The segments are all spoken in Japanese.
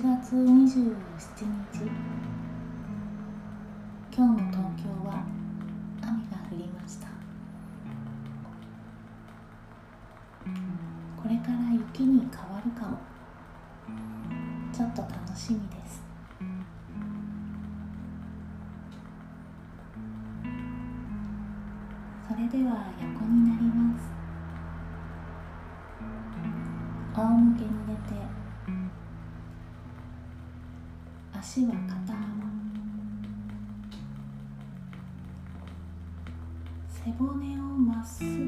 月27日。今日の東京は雨が降りました。これから雪に変わるかも。ちょっと楽しみです。それでは横になります。仰向けに寝て。足は肩幅背骨をまっすぐ保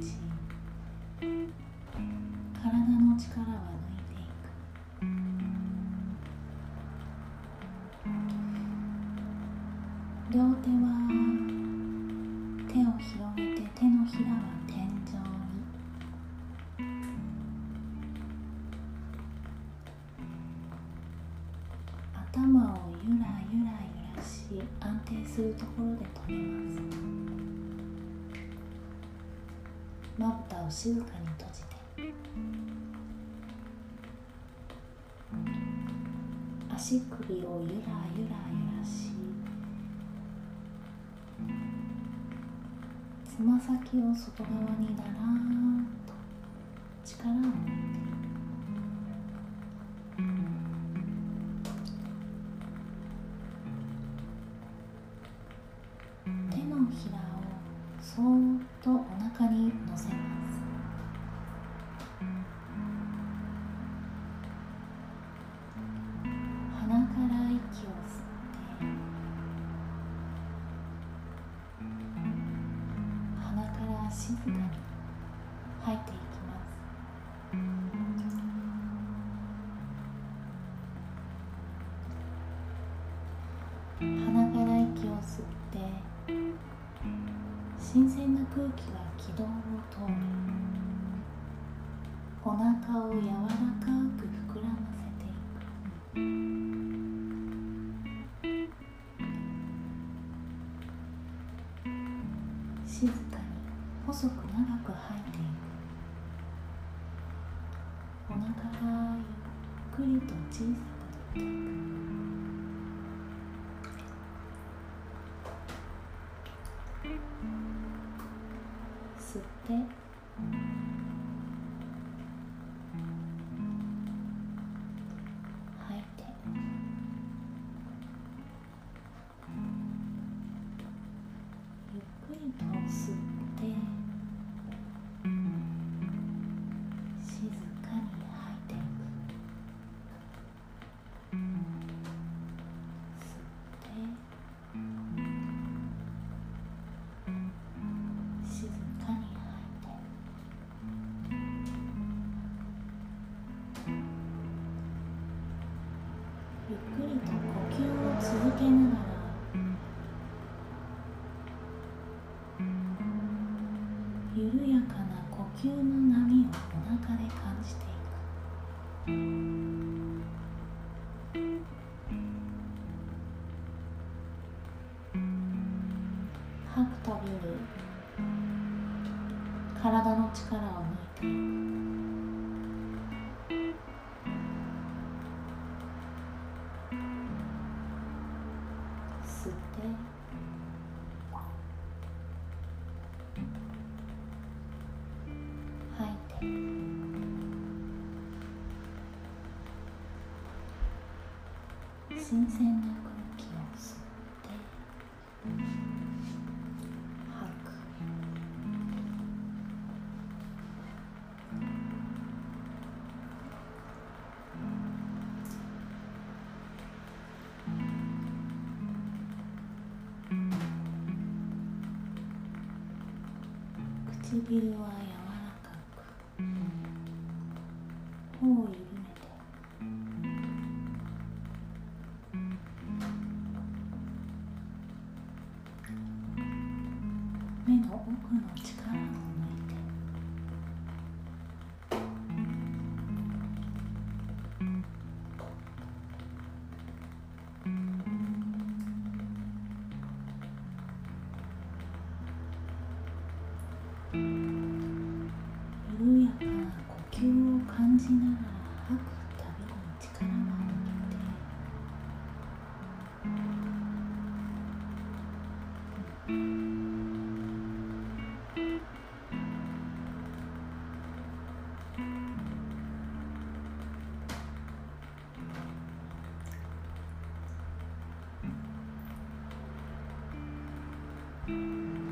ち体の力は抜いていく。両手は手を広げて手のひらは頭をゆらゆら揺らし安定するところで止めます。まぶたを静かに閉じて。足首をゆらゆら揺らしつま先を外側にだらーんと力を抜いて。手のひらをそーっとお腹に乗せます。鼻から息を吸って鼻から静かに吐いていきます。鼻から息を吸って新鮮な空気が気道を通るお腹を柔らかく膨らませていく。静かに細く長く吐いていく。お腹がゆっくりと小さくなっていく。吸ってけながら緩やかな呼吸の波をお腹で感じていく吐くたびに体の力を抜いていく吸って。吐いて。新鮮な。唇は柔らかく。頬を緩めて。目の奥の力を。感じながら吐くたびに力が抜けてうん。